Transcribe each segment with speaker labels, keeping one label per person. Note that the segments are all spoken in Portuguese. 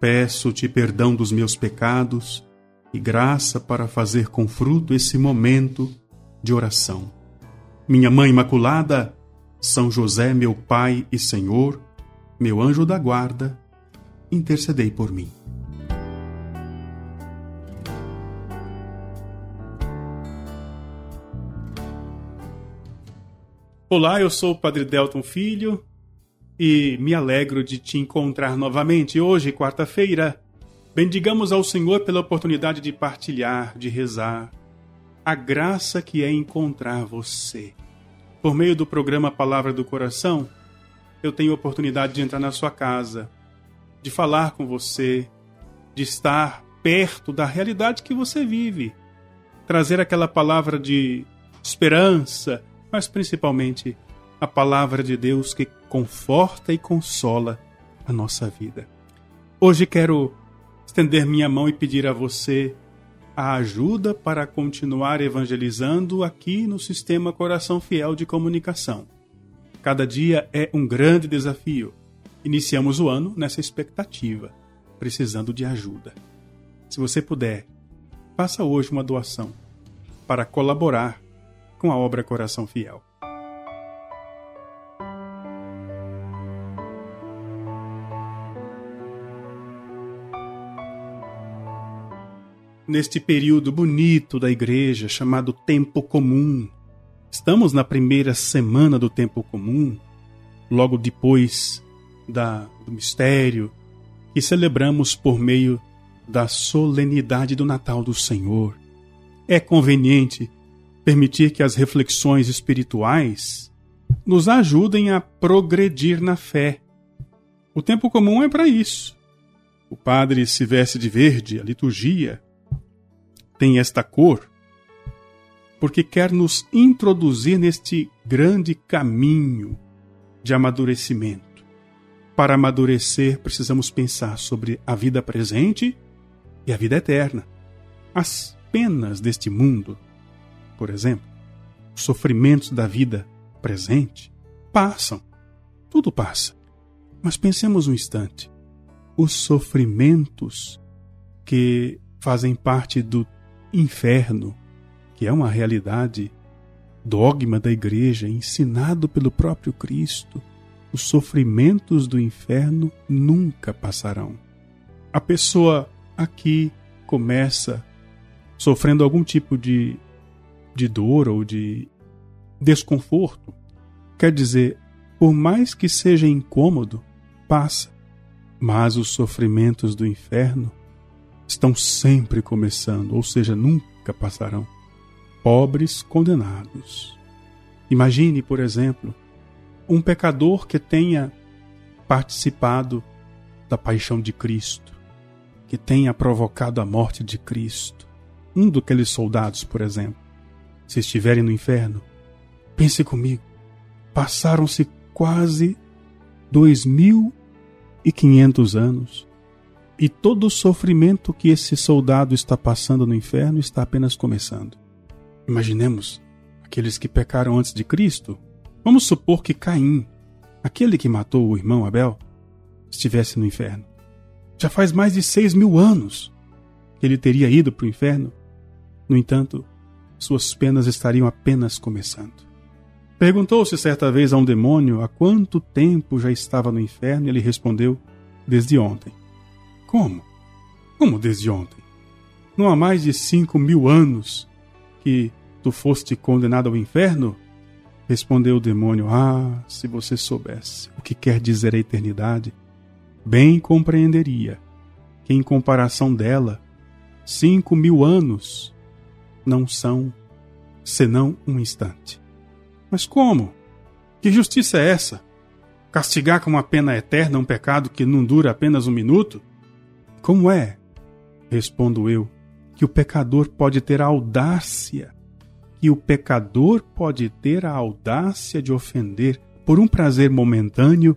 Speaker 1: Peço-te perdão dos meus pecados e graça para fazer com fruto esse momento de oração. Minha Mãe Imaculada, São José, meu Pai e Senhor, meu anjo da guarda, intercedei por mim. Olá, eu sou o Padre Delton Filho e me alegro de te encontrar novamente hoje, quarta-feira. Bendigamos ao Senhor pela oportunidade de partilhar, de rezar, a graça que é encontrar você. Por meio do programa Palavra do Coração, eu tenho a oportunidade de entrar na sua casa, de falar com você, de estar perto da realidade que você vive, trazer aquela palavra de esperança, mas principalmente a palavra de Deus que conforta e consola a nossa vida. Hoje quero estender minha mão e pedir a você a ajuda para continuar evangelizando aqui no sistema Coração Fiel de Comunicação. Cada dia é um grande desafio. Iniciamos o ano nessa expectativa, precisando de ajuda. Se você puder, faça hoje uma doação para colaborar com a obra Coração Fiel. Neste período bonito da igreja chamado Tempo Comum. Estamos na primeira semana do Tempo Comum, logo depois da, do mistério que celebramos por meio da solenidade do Natal do Senhor. É conveniente permitir que as reflexões espirituais nos ajudem a progredir na fé. O tempo comum é para isso. O padre se veste de verde, a liturgia tem esta cor porque quer nos introduzir neste grande caminho de amadurecimento. Para amadurecer, precisamos pensar sobre a vida presente e a vida eterna. As penas deste mundo, por exemplo, os sofrimentos da vida presente, passam. Tudo passa. Mas pensemos um instante. Os sofrimentos que fazem parte do inferno, que é uma realidade, dogma da igreja, ensinado pelo próprio Cristo, os sofrimentos do inferno nunca passarão. A pessoa aqui começa sofrendo algum tipo de, de dor ou de desconforto. Quer dizer, por mais que seja incômodo, passa. Mas os sofrimentos do inferno estão sempre começando, ou seja, nunca passarão. Pobres condenados. Imagine, por exemplo, um pecador que tenha participado da paixão de Cristo, que tenha provocado a morte de Cristo. Um daqueles soldados, por exemplo, se estiverem no inferno, pense comigo, passaram-se quase dois mil e quinhentos anos e todo o sofrimento que esse soldado está passando no inferno está apenas começando. Imaginemos aqueles que pecaram antes de Cristo. Vamos supor que Caim, aquele que matou o irmão Abel, estivesse no inferno. Já faz mais de seis mil anos que ele teria ido para o inferno. No entanto, suas penas estariam apenas começando. Perguntou-se certa vez a um demônio há quanto tempo já estava no inferno e ele respondeu: Desde ontem. Como? Como desde ontem? Não há mais de cinco mil anos que tu foste condenado ao inferno? Respondeu o demônio: Ah, se você soubesse o que quer dizer a eternidade, bem compreenderia que, em comparação dela, cinco mil anos não são senão um instante. Mas como? Que justiça é essa? Castigar com uma pena eterna um pecado que não dura apenas um minuto? Como é Respondo eu que o pecador pode ter a audácia, que o pecador pode ter a audácia de ofender por um prazer momentâneo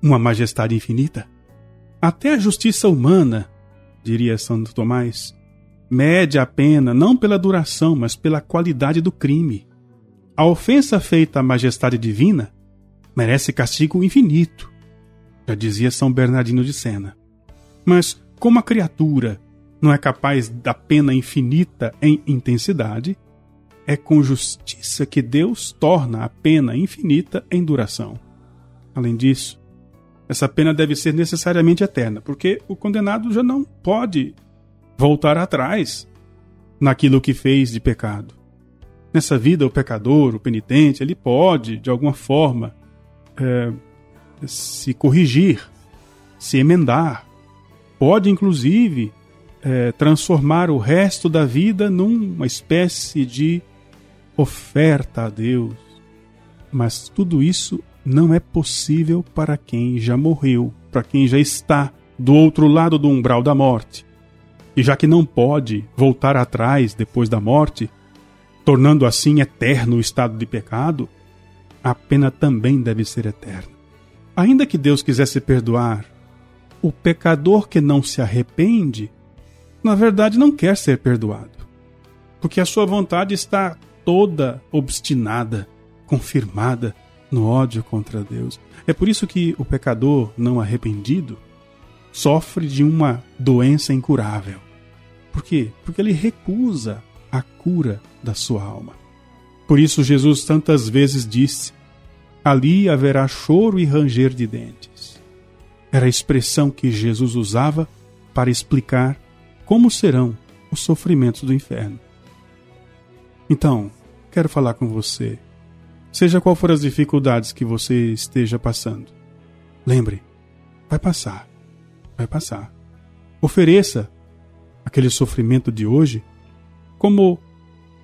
Speaker 1: uma majestade infinita? Até a justiça humana, diria Santo Tomás, mede a pena não pela duração, mas pela qualidade do crime. A ofensa feita à majestade divina merece castigo infinito, já dizia São Bernardino de Sena. Mas como a criatura não é capaz da pena infinita em intensidade, é com justiça que Deus torna a pena infinita em duração. Além disso, essa pena deve ser necessariamente eterna, porque o condenado já não pode voltar atrás naquilo que fez de pecado. Nessa vida, o pecador, o penitente, ele pode, de alguma forma, é, se corrigir, se emendar, pode, inclusive, é, transformar o resto da vida numa espécie de oferta a Deus. Mas tudo isso não é possível para quem já morreu, para quem já está do outro lado do umbral da morte. E já que não pode voltar atrás depois da morte, tornando assim eterno o estado de pecado, a pena também deve ser eterna. Ainda que Deus quisesse perdoar o pecador que não se arrepende, na verdade não quer ser perdoado, porque a sua vontade está toda obstinada, confirmada no ódio contra Deus. É por isso que o pecador não arrependido sofre de uma doença incurável. Por quê? Porque ele recusa a cura da sua alma. Por isso Jesus tantas vezes disse: Ali haverá choro e ranger de dentes. Era a expressão que Jesus usava para explicar como serão os sofrimentos do inferno. Então, quero falar com você. Seja qual for as dificuldades que você esteja passando, lembre, vai passar, vai passar. Ofereça aquele sofrimento de hoje como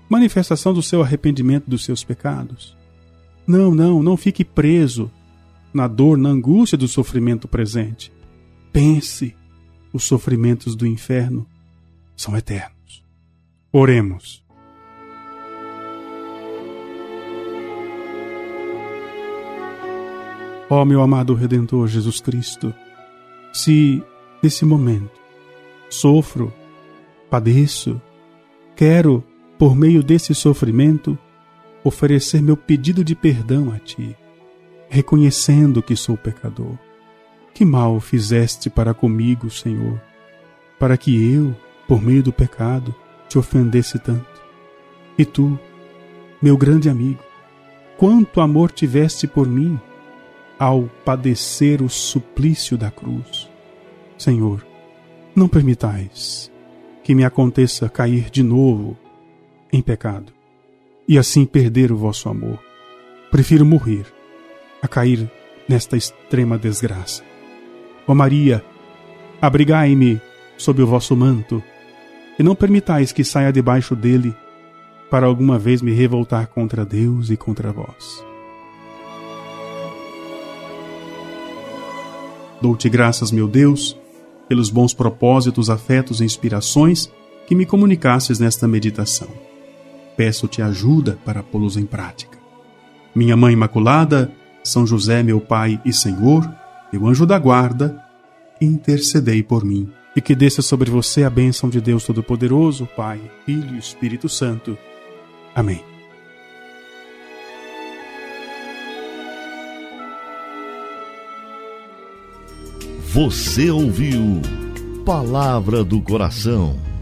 Speaker 1: manifestação do seu arrependimento dos seus pecados. Não, não, não fique preso na dor, na angústia do sofrimento presente. Pense, os sofrimentos do inferno são eternos. Oremos. Ó oh, meu amado Redentor Jesus Cristo, se nesse momento sofro, padeço, quero, por meio desse sofrimento, oferecer meu pedido de perdão a Ti, reconhecendo que sou pecador. Que mal fizeste para comigo, Senhor, para que eu, por meio do pecado, te ofendesse tanto. E tu, meu grande amigo, quanto amor tiveste por mim ao padecer o suplício da cruz. Senhor, não permitais que me aconteça cair de novo em pecado e assim perder o vosso amor. Prefiro morrer a cair nesta extrema desgraça. Ó Maria, abrigai-me sob o vosso manto e não permitais que saia debaixo dele para alguma vez me revoltar contra Deus e contra vós. Dou-te graças, meu Deus, pelos bons propósitos, afetos e inspirações que me comunicasses nesta meditação. Peço-te ajuda para pô-los em prática. Minha Mãe Imaculada, São José, meu Pai e Senhor, meu anjo da guarda, intercedei por mim e que desça sobre você a bênção de Deus Todo-Poderoso, Pai, Filho e Espírito Santo. Amém.
Speaker 2: Você ouviu Palavra do Coração